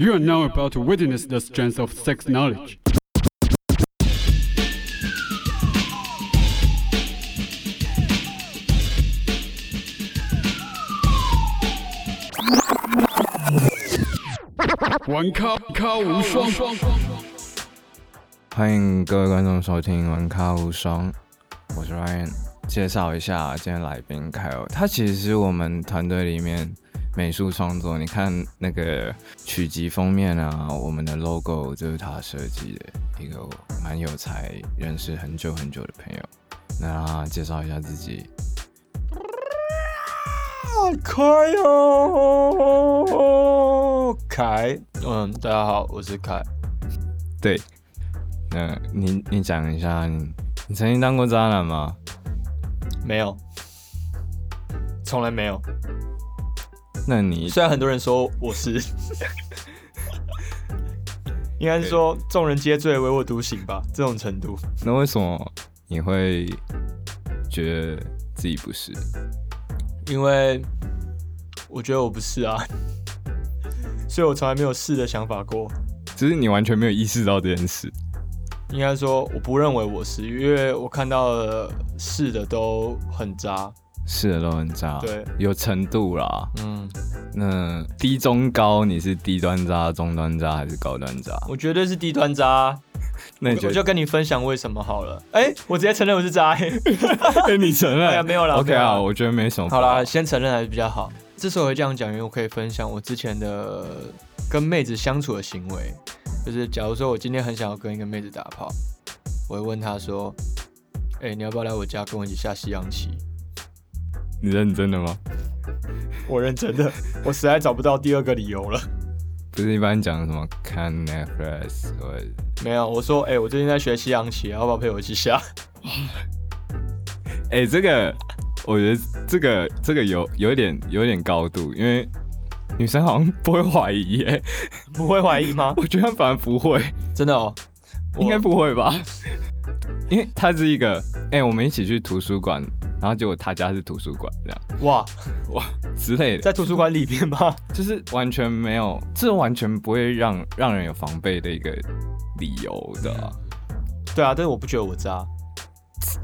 You are now about to witness the strength of sex knowledge. 玩咖咖无双，欢迎各位观众收听《玩咖无双》，我是 Ryan。介绍一下今天来宾凯欧，他其实是我们团队里面 美术创作。你看那个曲集封面啊，我们的 logo 就是他设计的，一个蛮有才、认识很久很久的朋友。那介绍一下自己。凯哦，凯，嗯，大家好，我是凯。对，那你你讲一下，你你曾经当过渣男吗？没有，从来没有。那你虽然很多人说我是，应该是说众人皆醉唯我独醒吧，这种程度。那为什么你会觉得自己不是？因为我觉得我不是啊，所以我从来没有试的想法过。只是你完全没有意识到这件事。应该说我不认为我是，因为我看到的是的都很渣，是的都很渣，对，有程度啦。嗯，那低中高你是低端渣、中端渣还是高端渣？我绝对是低端渣。那我就跟你分享为什么好了。哎，我直接承认我是渣。你承认？哎呀，没有了。OK 啊，我觉得没什么。好啦，先承认还是比较好。之所以会这样讲，因为我可以分享我之前的跟妹子相处的行为。就是假如说我今天很想要跟一个妹子打炮，我会问她说：“哎，你要不要来我家跟我一起下西洋棋？”你认真的吗？我认真的，我实在找不到第二个理由了。不是一般讲什么看 Netflix 或没有，我说：“哎，我最近在学西洋棋，要不要陪我一起下？” 哎，这个我觉得这个这个有有点有点高度，因为。女生好像不会怀疑耶，不会怀疑吗？我觉得反而不会，真的哦，应该不会吧？因为它是一个，哎，我们一起去图书馆，然后结果他家是图书馆，这样，哇 哇之类的，在图书馆里边吗？就是完全没有，这完全不会让让人有防备的一个理由的。对啊，但是我不觉得我渣。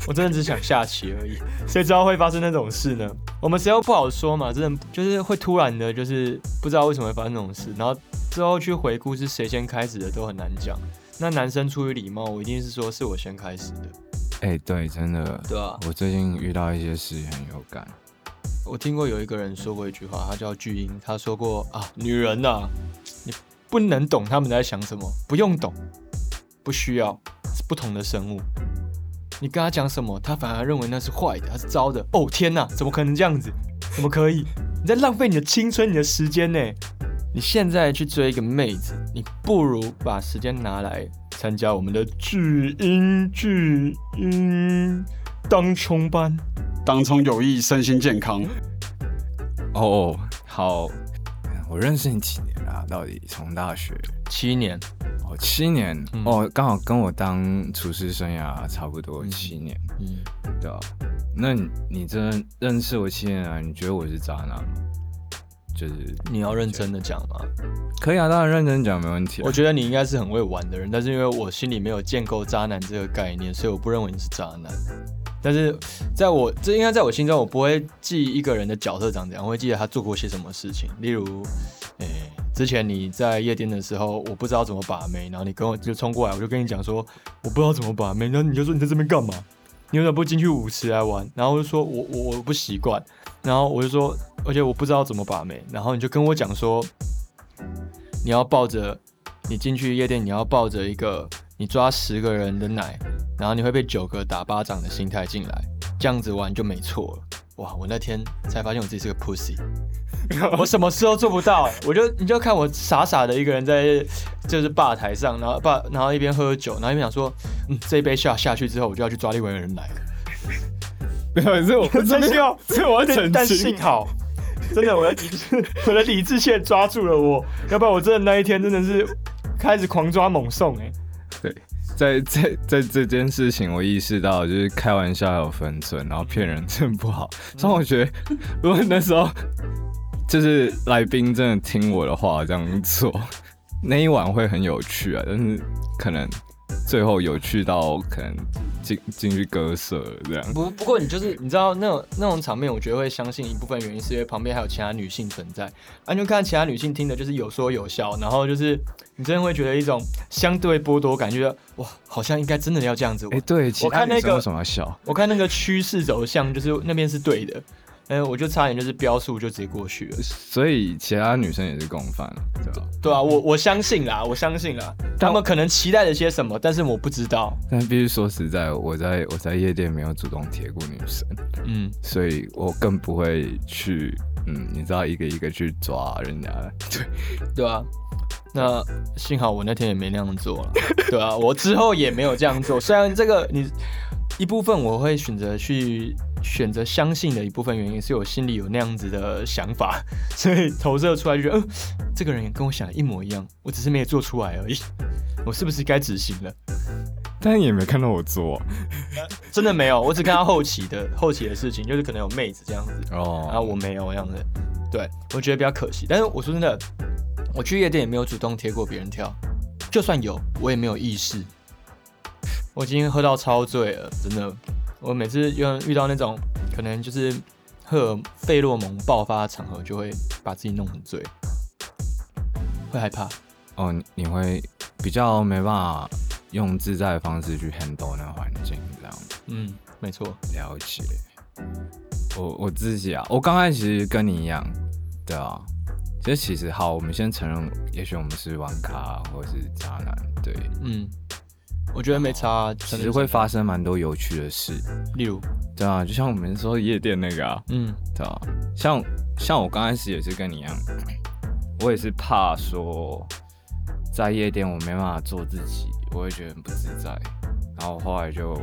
我真的只想下棋而已，谁知道会发生那种事呢？我们谁都不好说嘛，真的就是会突然的，就是不知道为什么会发生那种事，然后之后去回顾是谁先开始的都很难讲。那男生出于礼貌，我一定是说是我先开始的。哎，对，真的，对啊，我最近遇到一些事很有感。我听过有一个人说过一句话，他叫巨婴，他说过啊，女人呐，你不能懂他们在想什么，不用懂，不需要，是不同的生物。你跟他讲什么，他反而认为那是坏的，他是糟的。哦天哪，怎么可能这样子？怎么可以？你在浪费你的青春，你的时间呢？你现在去追一个妹子，你不如把时间拿来参加我们的巨婴巨婴当冲班，当冲有益身心健康。哦，好，我认识你几年了？到底从大学七年。哦，七年哦，刚好跟我当厨师生涯差不多七年。嗯，对啊。那你真的认识我七年啊？你觉得我是渣男吗？就是你要认真的讲吗？可以啊，当然认真讲没问题。我觉得你应该是很会玩的人，但是因为我心里没有建构渣男这个概念，所以我不认为你是渣男。但是在我这应该在我心中，我不会记一个人的角色长怎样，我会记得他做过些什么事情，例如，诶。之前你在夜店的时候，我不知道怎么把妹，然后你跟我就冲过来，我就跟你讲说我不知道怎么把妹，然后你就说你在这边干嘛？你为什么不进去舞池来玩？然后我就说我我我不习惯，然后我就说而且我不知道怎么把妹，然后你就跟我讲说你要抱着你进去夜店，你要抱着一个你抓十个人的奶，然后你会被九个打巴掌的心态进来，这样子玩就没错了。哇！我那天才发现我自己是个 pussy，我什么事都做不到。我就你就看我傻傻的一个人在就是吧台上，然后吧然后一边喝酒，然后一边想说，嗯，这一杯下下去之后，我就要去抓另外一个人来了。没有，这我真的要，这我很但幸好，真的我的理智，我的理智线抓住了我，要不然我真的那一天真的是开始狂抓猛送哎。对。在在在这件事情，我意识到就是开玩笑有分寸，然后骗人真不好。所以我觉得，如果那时候就是来宾真的听我的话这样做，那一晚会很有趣啊，但是可能最后有去到可能进进去割舍这样。不不过你就是你知道那种那种场面，我觉得会相信一部分原因是因为旁边还有其他女性存在，啊，你就看其他女性听的就是有说有笑，然后就是你真的会觉得一种相对剥夺感，觉得哇，好像应该真的要这样子哎、玩。对，其我看那个他女生为什么要笑？我看那个趋势走向，就是那边是对的，嗯，我就差点就是标速就直接过去了。所以其他女生也是共犯，对吧？对啊，我我相信啦，我相信啦，他们可能期待了些什么，但是我不知道。但必须说实在，我在我在夜店没有主动贴过女生，嗯，所以我更不会去，嗯，你知道一个一个去抓人家。对，对啊。那幸好我那天也没那样做了，对啊，我之后也没有这样做。虽然这个你一部分我会选择去选择相信的一部分原因，是我心里有那样子的想法，所以投射出来就觉得，嗯、这个人也跟我想的一模一样，我只是没有做出来而已。我是不是该执行了？但也没看到我做 真的没有，我只看到后期的后期的事情，就是可能有妹子这样子，哦。然后我没有这样子，对我觉得比较可惜。但是我说真的，我去夜店也没有主动贴过别人跳，就算有，我也没有意识。我今天喝到超醉了，真的。我每次遇遇到那种可能就是荷尔费洛蒙爆发的场合，就会把自己弄很醉，会害怕。哦，你你会比较没办法用自在的方式去 handle 那个环境，这样嗯，没错。了解。我我自己啊，我刚开始其实跟你一样，对啊。其实其实好，我们先承认，也许我们是玩咖或者是渣男，对，嗯，我觉得没差啊，其实会发生蛮多有趣的事，例如，对啊，就像我们说夜店那个啊，嗯。对啊，像像我刚开始也是跟你一样，我也是怕说在夜店我没办法做自己，我会觉得很不自在。然后后来就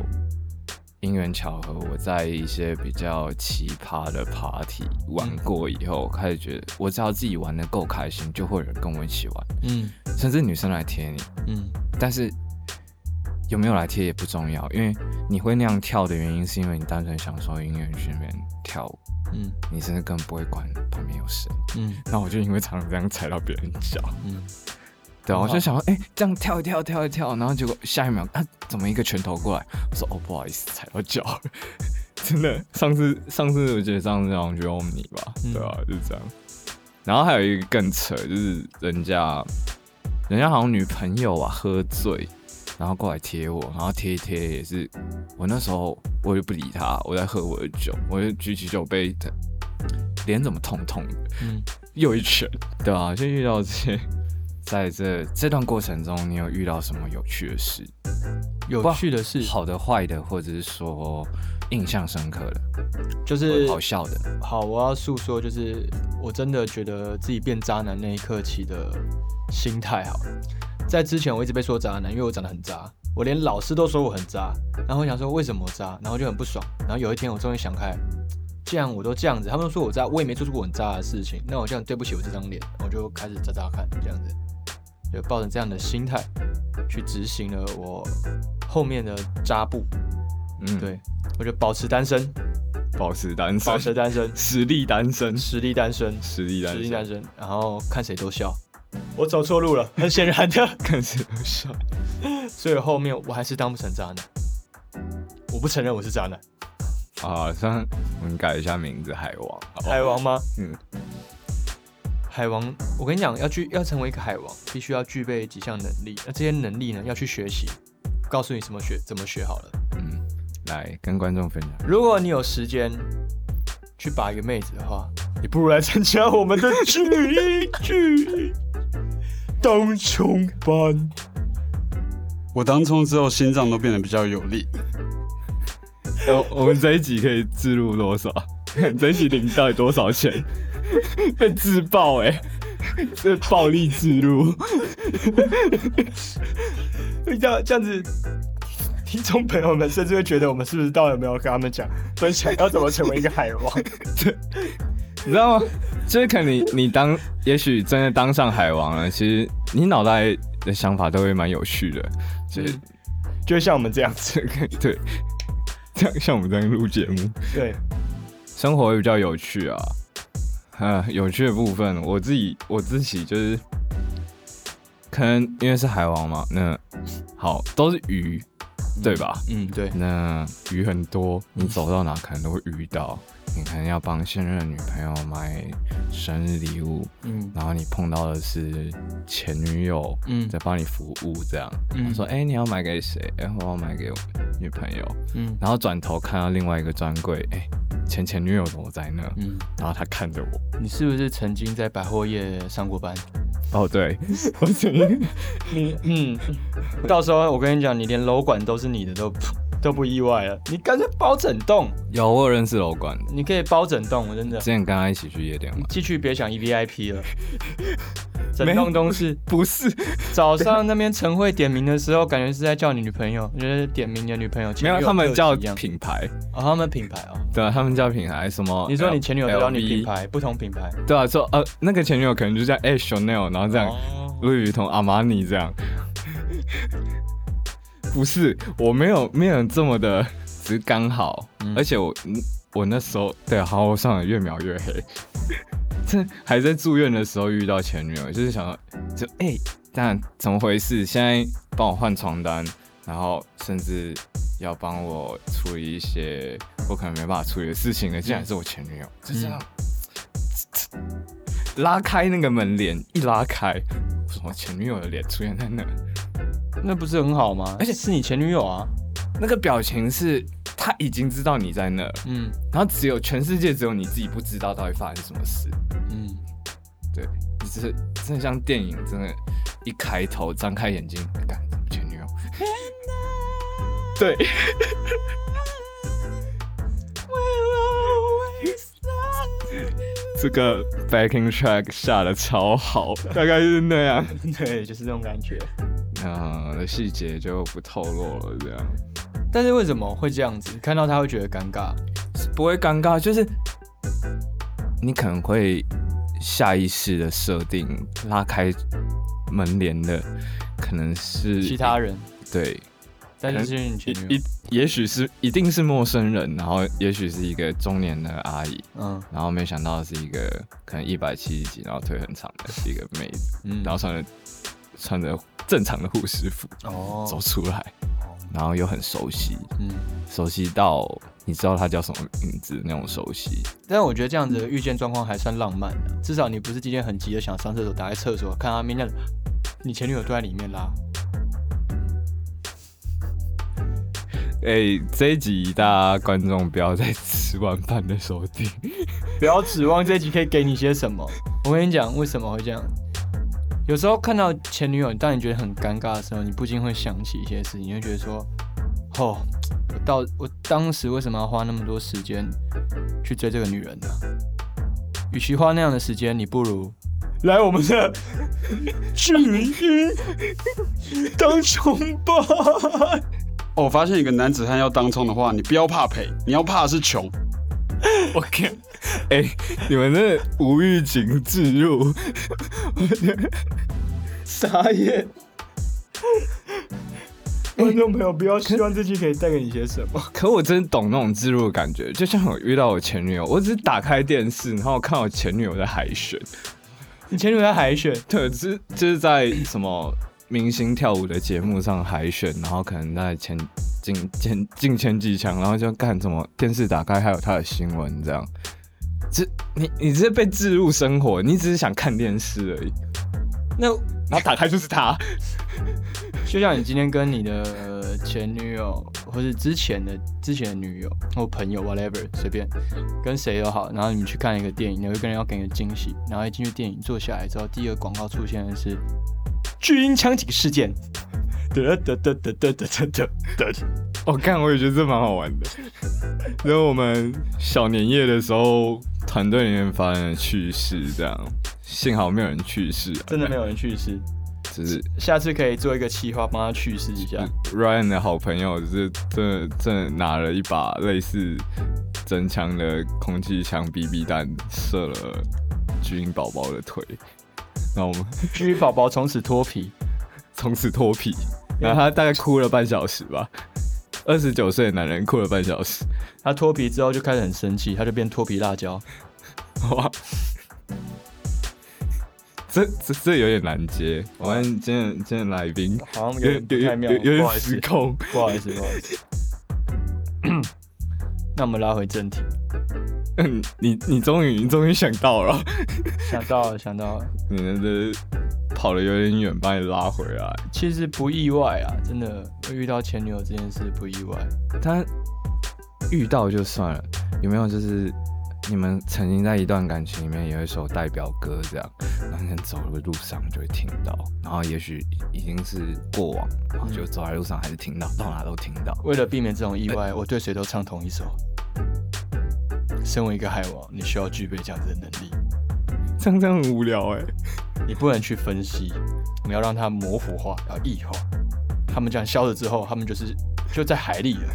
因缘巧合，我在一些比较奇葩的 party 玩过以后，开始觉得我只要自己玩的够开心，就会有人跟我一起玩，嗯。甚至女生来贴你。嗯。但是有没有来贴也不重要，因为你会那样跳的原因，是因为你单纯享受音乐去那边跳舞。嗯你甚至根本不会管旁边有谁。嗯那我就因为常常这样踩到别人脚，嗯，对啊，我就想说，哎、这样跳一跳，跳一跳，然后结果下一秒，啊、怎么一个拳头过来？我说，哦，不好意思，踩到脚了。真的，上次上次我记得上次好像就用你吧，嗯对啊，就是这样。然后还有一个更扯，就是人家人家好像女朋友啊喝醉，然后过来贴我，然后贴一贴也是，我那时候我就不理他，我在喝我的酒，我就举起酒杯，脸怎么痛痛的，嗯，又一拳，对啊，就遇到这些，在这这段过程中，你有遇到什么有趣的事？有趣的事，好的、坏的，或者是说印象深刻的，就是好笑的，好，我要诉说，就是我真的觉得自己变渣男那一刻起的心态好。在之前我一直被说渣男，因为我长得很渣，我连老师都说我很渣，然后我想说为什么我渣，然后就很不爽。然后有一天我终于想开，既然我都这样子，他们都说我渣，我也没做出过很渣的事情，那我这样对不起我这张脸，我就开始渣渣看这样子，就抱着这样的心态去执行了我后面的渣步。嗯，，对我就保持单身，保持单身，保持单身，实力单身，实力单身，实力单身，实力单身，然后看谁都笑。我走错路了，很显然的，看谁都笑。所以后面我还是当不成渣男。我不承认我是渣男，啊，算我们改一下名字，海王，好不好海王吗？嗯，海王，我跟你讲，要去要成为一个海王，必须要具备几项能力。那这些能力呢，要去学习。告诉你怎么学，怎么学好了。嗯，来跟观众分享。如果你有时间去把一个妹子的话，你不如来参加我们的聚一聚当冲班。我当冲之后心脏都变得比较有力。我我们这一集可以自录多少？这一集领到底多少钱？被自爆哎、这暴力自录。这样这样子，听众朋友们甚至会觉得我们是不是到底有没有跟他们讲分享要怎么成为一个海王？你知道吗？就是可能你你当，也许真的当上海王了，其实你脑袋的想法都会蛮有趣的，就是、就像我们这样子，对，这样像我们这样录节目，对，生活会比较有趣啊。啊，有趣的部分，我自己我自己就是可能因为是海王嘛，那好都是鱼，对吧？嗯，对，那鱼很多，你走到哪可能都会遇到。你可能要帮现任女朋友买生日礼物，嗯然后你碰到的是前女友嗯在帮你服务，这样。嗯他说：“哎、你要买给谁？哎、我要买给我女朋友。”嗯然后转头看到另外一个专柜，哎、前前女友怎么在那？嗯，然后他看着我，你是不是曾经在百货业上过班？哦，对，我你嗯，到时候我跟你讲，你连楼管都是你的都都不意外了。你干脆包整栋，有我有认识楼管的，你可以包整栋，我真的之。前跟他一起去夜店玩。继续别想 E V I P 了，整栋都是。不是，早上那边晨会点名的时候，感觉是在叫你女朋友，我觉得点名你的女朋友。没有，他们叫品牌，哦，他们品牌哦。对啊，他们叫品牌什么？你说你前女友得到你品牌，不同品牌。对啊，说呃，那个前女友可能就叫哎 Chanel，然后这样哦路易同、阿玛尼这样。不是，我没有没有这么的，只是刚好，嗯而且我嗯我那时候对，好，我上了越描越黑。这 还在住院的时候遇到前女友，就是想说，就哎、但怎么回事？现在帮我换床单，然后甚至要帮我处理一些我可能没办法处理的事情的，竟然是我前女友，就这样。拉开那个门帘，一拉开，为什么前女友的脸出现在那？那不是很好吗？而且是你前女友啊。那个表情是他已经知道你在那，嗯然后只有全世界只有你自己不知道到底发生什么事。嗯，对，就是真的像电影，真的，一开头张开眼睛，干怎么前女友？对，这个 backing track 下的超好，大概是那样。对，就是这种感觉。呃，细节就不透露了，这样但是为什么会这样子？看到他会觉得尴尬。不会尴尬，就是你可能会下意识的设定拉开门帘的，可能是其他人，对，但是是你前女友。一也许是一定是陌生人，然后也许是一个中年的阿姨，嗯然后没想到是一个可能一百七十几，然后腿很长的是一个妹子，嗯然后穿着穿着正常的护士服哦走出来，然后又很熟悉，嗯，熟悉到你知道他叫什么名字那种熟悉。但我觉得这样子的遇见状况还算浪漫的，至少你不是今天很急的想上厕所，打开厕所看他明天你前女友都在里面啦。哎、这一集大家观众不要再吃完饭的收听。不要指望这集可以给你些什么。我跟你讲，为什么会这样？有时候看到前女友，当你觉得很尴尬的时候，你不禁会想起一些事情，你会觉得说，哦，我到我当时为什么要花那么多时间去追这个女人呢？与其花那样的时间，你不如来我们的 巨婴当冲吧。哦，我发现一个男子汉要当冲的话，你不要怕赔，你要怕的是穷。我看，哎、你们真的无预警置入，傻眼。观众朋友，不要希望这期可以带给你些什么。可我真的懂那种置入的感觉。就像我遇到我前女友，我只是打开电视，然后看我前女友在海选，你前女友在海选，对，就是就是在什么明星跳舞的节目上海选，然后可能在前进前进前几强，然后就干什么电视打开还有他的新闻这样。这你你这是被置入生活，你只是想看电视而已，那然后打开就是他。就像你今天跟你的呃前女友，或是之前的之前的女友或朋友 whatever 随便跟谁都好，然后你们去看一个电影，有一个人要给你个惊喜，然后一进去电影坐下来之后，第一个广告出现的是巨婴枪击事件。得得得得得得得得得，我看、我也觉得这蛮好玩的。然后我们小年夜的时候，团队里面发生了趣事，这样。幸好没有人去世、啊，真的没有人去世，只是下次可以做一个企划帮他去世一下。Ryan 的好朋友，就是真的真的拿了一把类似真枪的空气枪 BB 弹，射了巨婴宝宝的腿，然后我们巨婴宝宝从此脱皮，从此脱皮，然后他大概哭了半小时吧。二十九岁的男人哭了半小时，他脱皮之后就开始很生气，他就变脱皮辣椒。哇！这这这有点难接。我们今天今天来宾好像有有点太妙，有有点失，控。不好意思，不好意思。那我们拉回正题，嗯，你你终于你终于想到了，想到了，想到了，你的跑的有点远，把你拉回来。其实不意外啊，真的会遇到前女友这件事不意外。他遇到就算了，有没有就是你们曾经在一段感情里面有一首代表歌这样，然后你走的路上就会听到，然后也许已经是过往，然后就走在路上还是听到，到哪都听到。为了避免这种意外，我对谁都唱同一首。身为一个海王，你需要具备这样子的能力，这样这样很无聊哎、你不能去分析，你要让它模糊化，要异化。他们这样消了之后，他们就是就在海里了，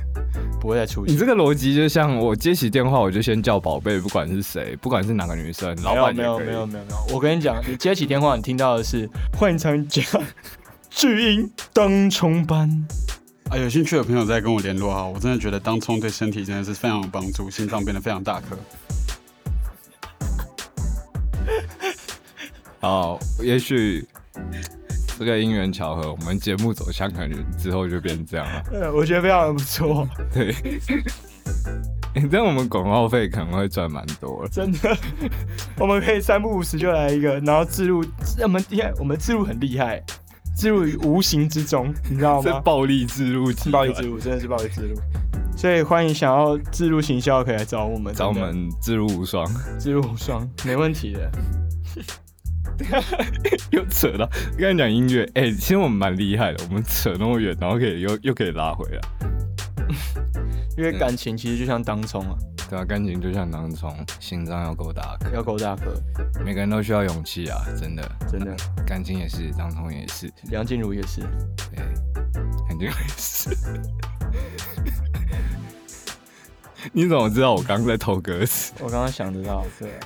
不会再出现。你这个逻辑就像我接起电话我就先叫宝贝，不管是谁，不管是哪个女生，老板没有也可以没有没有没有，我跟你讲，你接起电话，你听到的是欢迎参加巨婴当冲班。啊，有兴趣的朋友再跟我联络啊！我真的觉得当冲对身体真的是非常有帮助，心脏变得非常大颗。好，也许这个因缘巧合，我们节目走向可能之后就变这样了。呃，我觉得非常不错，对，欸这样我们广告费可能会赚蛮多的。真的。我们可以三不五时就来一个，然后自入，我们厉害，我们自入很厉害，自入于无形之中，你知道吗？这暴力自入暴力自入，真的是暴力自入。所以欢迎想要自入行销可以来找我们，找我们自入无双，自入无双，没问题的。又扯到刚才讲音乐，哎、其实我们蛮厉害的，我们扯那么远，然后可以又又可以拉回来，因为感情其实就像当冲啊，对啊，感情就像当冲，心脏要够大颗，要够大颗，每个人都需要勇气啊，真的，真的。感情也是，当冲也是，梁静茹也是，对，梁静茹也是。你怎么知道我刚刚在偷歌词？我刚刚想得到，对啊，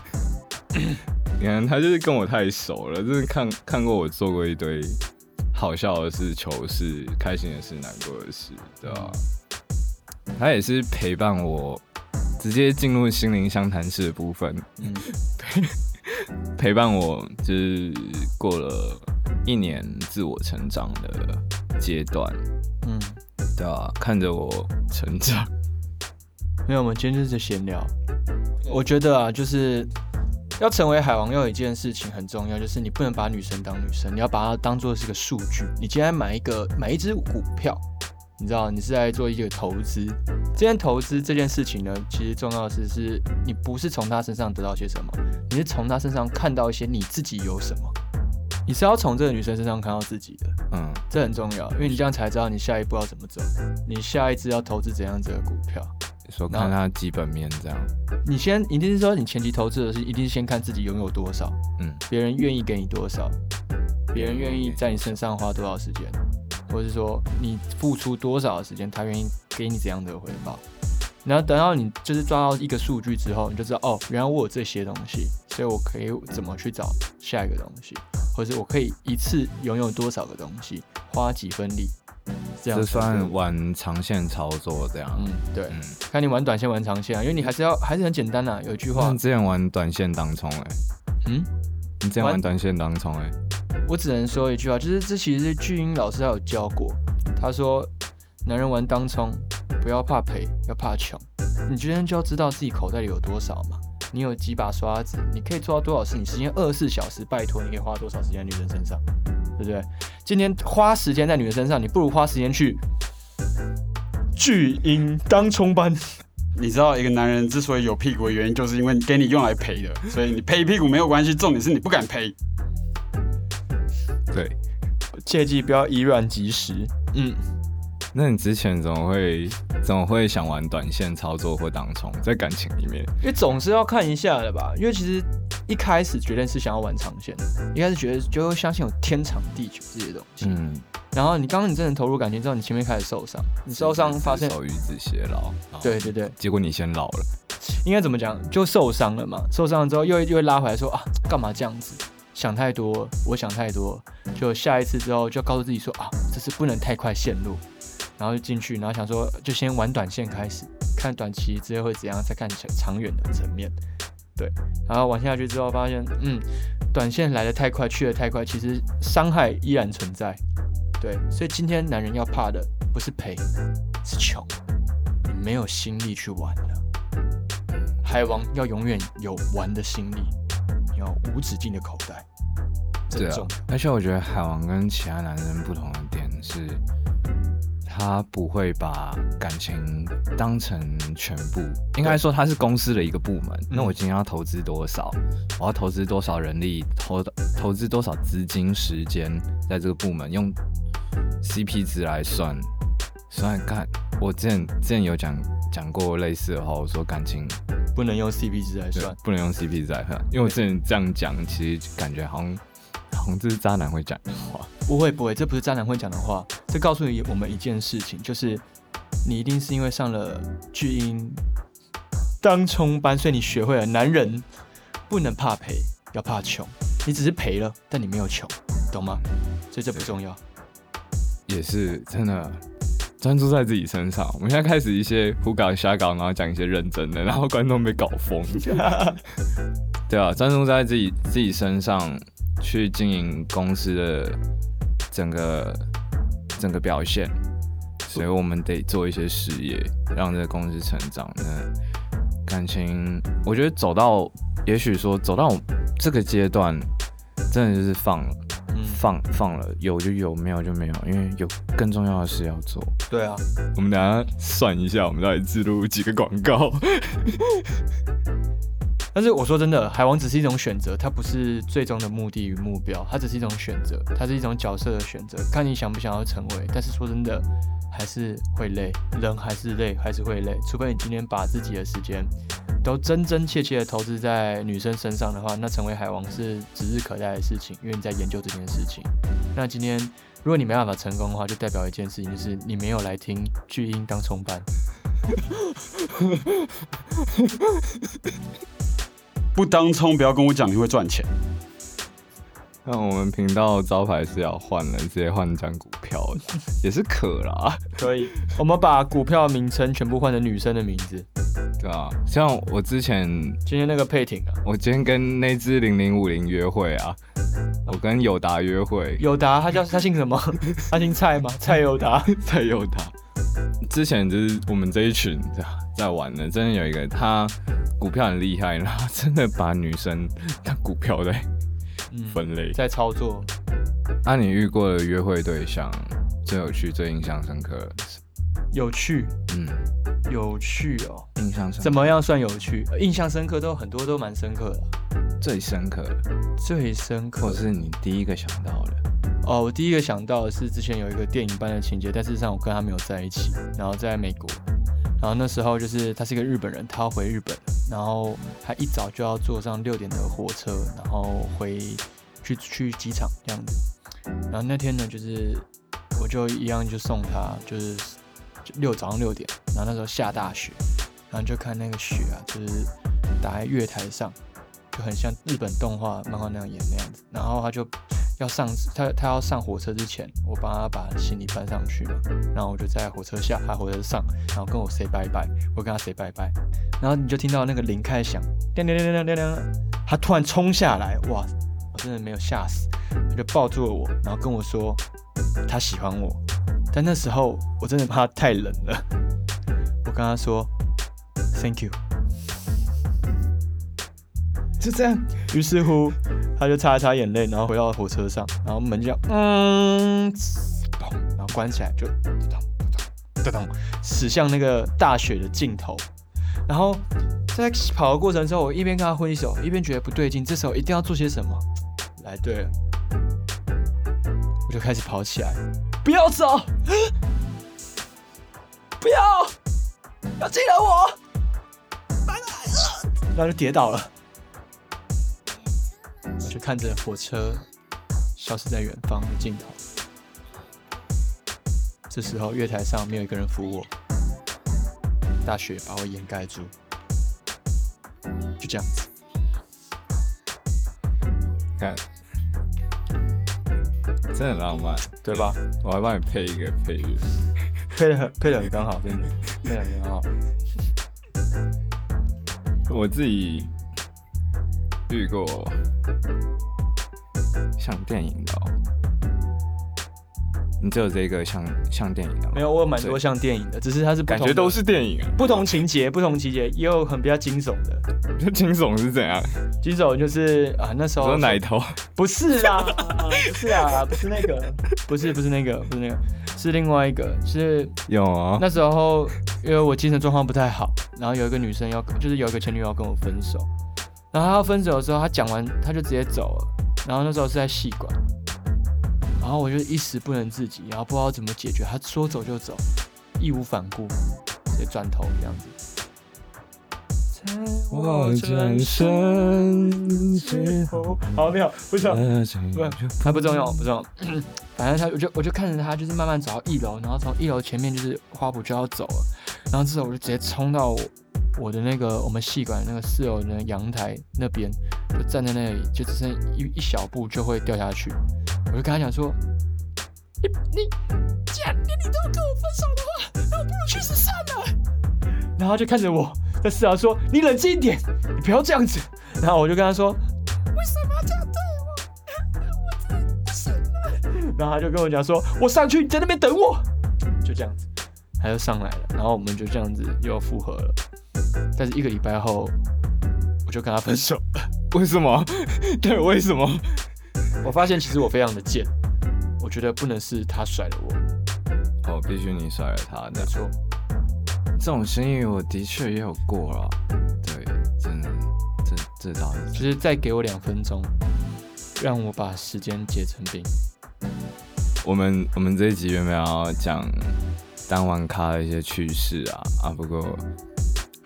你看他就是跟我太熟了，就是看看过我做过一堆好笑的事、糗事、开心的事、难过的事，对吧、他也是陪伴我，直接进入心灵相谈室的部分，嗯，陪伴我就是过了一年自我成长的阶段，嗯，对啊、看着我成长，没有，我们今天就是闲聊。我觉得啊，就是要成为海王，要有一件事情很重要，就是你不能把女生当女生，你要把它当做是个数据。你今天买一个买一只股票，你知道你是在做一个投资，这件投资这件事情呢，其实重要的是是你不是从他身上得到些什么，你是从他身上看到一些你自己有什么。你是要从这个女生身上看到自己的，嗯，这很重要，因为你这样才知道你下一步要怎么走，你下一支要投资怎样子的股票。说看他基本面这样，你先一定是说你前期投资的是一定是先看自己拥有多少，嗯，别人愿意给你多少，别人愿意在你身上花多少时间，或者是说你付出多少的时间，他愿意给你怎样的回报。然后等到你就是抓到一个数据之后，你就知道哦，原来我有这些东西，所以我可以怎么去找下一个东西，或者是我可以一次拥有多少个东西，花几分力，这样这算玩长线操作这样，嗯对，嗯。看你玩短线玩长线啊，因为你还是要还是很简单啊，有一句话你，之前玩短线当冲哎、嗯。你之前玩玩短线当冲哎、我只能说一句话，就是这其实是巨婴老师他有教过，他说男人玩当冲，不要怕赔，要怕穷。你今天就要知道自己口袋里有多少嘛，你有几把刷子，你可以做到多少事，你时间二十四小时，拜托你可以花多少时间在女人身上，对不对？今天花时间在女人身上，你不如花时间去巨婴当冲班。你知道一个男人之所以有屁股的原因，就是因为给你用来赔的，所以你赔屁股没有关系，重点是你不敢赔。对，切记不要以卵击石。嗯，那你之前怎么会怎么会想玩短线操作或当冲？在感情里面，因为总是要看一下的吧，因为其实一开始绝对是想要玩长线的，一开始觉得就会相信有天长地久这些东西。嗯，然后你刚刚你真的投入感情之后，你前面开始受伤，你受伤发现，手与子偕老，对，对对，结果你先老了，应该怎么讲，就受伤了嘛。受伤了之后又又会拉回来说啊，干嘛这样子？想太多，我想太多，就下一次之后就告诉自己说啊，这次不能太快陷入，然后就进去，然后想说就先玩短线开始，看短期之后会怎样，再看长长远的层面。对，然后玩下去之后发现，嗯，短线来的太快，去的太快，其实伤害依然存在。对，所以今天男人要怕的不是赔，是穷，你没有心力去玩了。海王要永远有玩的心力，你要无止境的口袋，这对啊而且我觉得海王跟其他男生不同的点是，他不会把感情当成全部，应该说他是公司的一个部门。那我今天要投资多少？我要投资多少人力？投投资多少资金、时间在这个部门？用 CP 值来算，算看。我之前之前有讲讲过类似的话，我说感情不能用 CP 值来算。不能用 CP 值来算，因为我之前这样讲，其实感觉好像这是渣男会讲的话。不会不会，这不是渣男会讲的话，这告诉你我们一件事情，就是你一定是因为上了巨婴当冲班，所以你学会了男人不能怕赔，要怕穷。你只是赔了，但你没有穷，懂吗？所以这不重要。也是真的专注在自己身上。我们现在开始一些胡搞瞎搞，然后讲一些认真的，然后观众被搞疯。对啊，专注在自己自己身上去经营公司的整个整个表现，所以我们得做一些事业，让这个公司成长。那感情，我觉得走到，也许说走到这个阶段，真的就是放了。嗯，放放了，有就有，没有就没有，因为有更重要的事要做。对啊，我们等下算一下，我们到底自录几个广告。但是我说真的，海王只是一种选择，它不是最终的目的与目标，它只是一种选择，它是一种角色的选择，看你想不想要成为。但是说真的，还是会累，人还是累，还是会累。除非你今天把自己的时间都真真切切的投资在女生身上的话，那成为海王是指日可待的事情，因为你在研究这件事情。那今天如果你没办法成功的话，就代表一件事情，就是你没有来听巨婴当冲班。不当冲，不要跟我讲你会赚钱。那我们频道招牌是要换了，直接换张股票，也是可啦，可以，我们把股票名称全部换成女生的名字。对啊。像我之前，今天那个佩婷啊，我今天跟那只零零五零约会啊，我跟友达约会，友达，他叫他姓什么？他姓蔡吗？蔡友达。蔡友达。之前就是我们这一群在在玩的，真的有一个他股票很厉害，然后真的把女生当股票在嗯，分类。在操作。那、你遇过的约会对象最有趣、最印象深刻？有趣，嗯，有趣哦。印象深刻怎么样算有趣？呃印象深刻都很多都蛮深刻的。最深刻的，最深刻或是你第一个想到的？哦，我第一个想到的是之前有一个电影般的情节，但事实上我跟他没有在一起，然后在美国，然后那时候就是他是一个日本人，他要回日本，然后他一早就要坐上六点的火车，然后回去去机场这样子。然后那天呢，就是我就一样就送他，就是六早上六点，然后那时候下大雪，然后就看那个雪啊，就是打在月台上，就很像日本动画漫画那样演那样子。然后他就要上他他要上火车之前，我帮他把行李搬上去嘛，然后我就在火车下，他火车上，然后跟我 say 拜拜，我跟他 say 拜拜，然后你就听到那个铃开始响，叮叮叮叮叮叮，他突然冲下来，哇，我真的没有吓死，他就抱住了我，然后跟我说他喜欢我，但那时候我真的怕他太冷了，我跟他说 thank you。就这样，于是乎，他就擦了擦眼泪，然后回到火车上，然后门就这样嗯，然后关起来，就咚咚咚咚，驶向那个大雪的尽头。然后在跑的过程中，我一边跟他挥手，一边觉得不对劲，这时候一定要做些什么。来对了，我就开始跑起来，不要走，不要，要记得我，然后就跌倒了。我就看着火车消失在远方的尽头。这时候月台上没有一个人扶我，大雪把我掩盖住，就这样子。看，真的很浪漫，对吧？我还帮你配一个配乐。配的很配的很刚好，真的配的很刚好。我自己遇过像电影的、哦。你只有这个像像电影的吗？没有，我有蛮多像电影的，只是它是感觉都是电影啊。不同情节，不同情节，也有很比较惊悚的。这 惊悚是怎样？惊悚就是啊，那时候说奶头，不是啊，不是啊，不是那个，不是不是那个，不是那个，是另外一个，是有啊。那时候因为我精神状况不太好，然后有一个女生要，就是有一个前女友要跟我分手，然后他要分手的时候，他讲完他就直接走了，然后那时候是在戏馆，然后我就一时不能自己，然后不知道怎么解决，他说走就走，义无反顾，直接转头这样子。我转身之后，好，没有，不是。不还不重要，不重要。反正他，我就我就看着他，就是慢慢走到一楼，然后从一楼前面就是花圃就要走了，然后之后我就直接冲到我我的那个我们戏馆那个四楼的阳台那边，就站在那里，就只剩一一小步就会掉下去。我就跟他讲说：“你你，既然连你都要跟我分手的话，那我不如去死算了。”然后他就看着我在四楼说：“你冷静一点，你不要这样子。”然后我就跟他说：“为什么要这样对我？我真的不行了。”然后他就跟我讲说：“我上去，你在那边等我。”就这样子，他就上来了，然后我们就这样子又复合了。但是一个礼拜后，我就跟他分手。为什么？对，为什么？我发现其实我非常的贱，我觉得不能是他甩了我，哦，必须你甩了他的。没错。这种心意我的确也有过了，对，真的，这这倒是。就是再给我两分钟，让我把时间结成冰。我们我们这一集原本要讲当晚咖的一些趣事啊啊，不过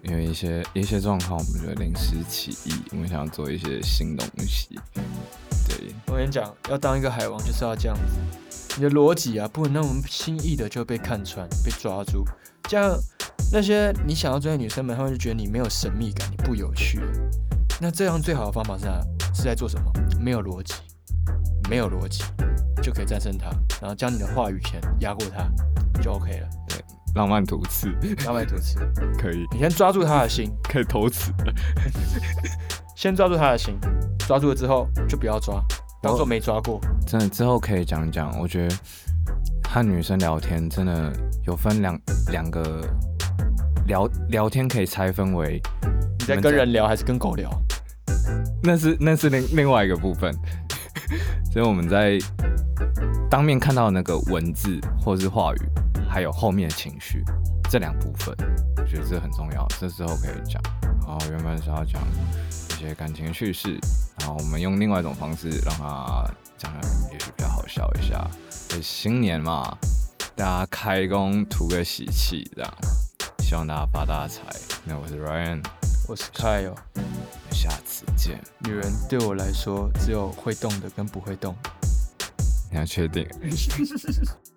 因为一些一些状况，我们就临时起意，我们想要做一些新东西。对，我跟你讲，要当一个海王就是要这样子，你的逻辑啊，不能那么轻易的就被看穿、被抓住，这样那些你想要追的女生们，她们就觉得你没有神秘感，你不有趣。那这样最好的方法是啊，是在做什么？没有逻辑，没有逻辑就可以战胜它，然后将你的话语权压过它，就 OK 了。对，浪漫图刺。浪漫图刺，可以，你先抓住他的心，可以偷刺。先抓住他的心，抓住了之后就不要抓，当做没抓过。真的之后可以讲讲，我觉得和女生聊天真的有分两两个聊聊天可以拆分为你在跟人聊还是跟狗聊？那是那是另另外一个部分，所以我们在当面看到那个文字或是话语，还有后面的情绪这两部分，我觉得这很重要，这时候可以讲。然后原本是要讲一些感情趣事，然后我们用另外一种方式让它讲的也许比较好笑一下。新年嘛，大家开工图个喜气，这样希望大家发大财。那我是 Ryan，我是 Kyle。下次见。女人对我来说，只有会动的跟不会动。你要确定？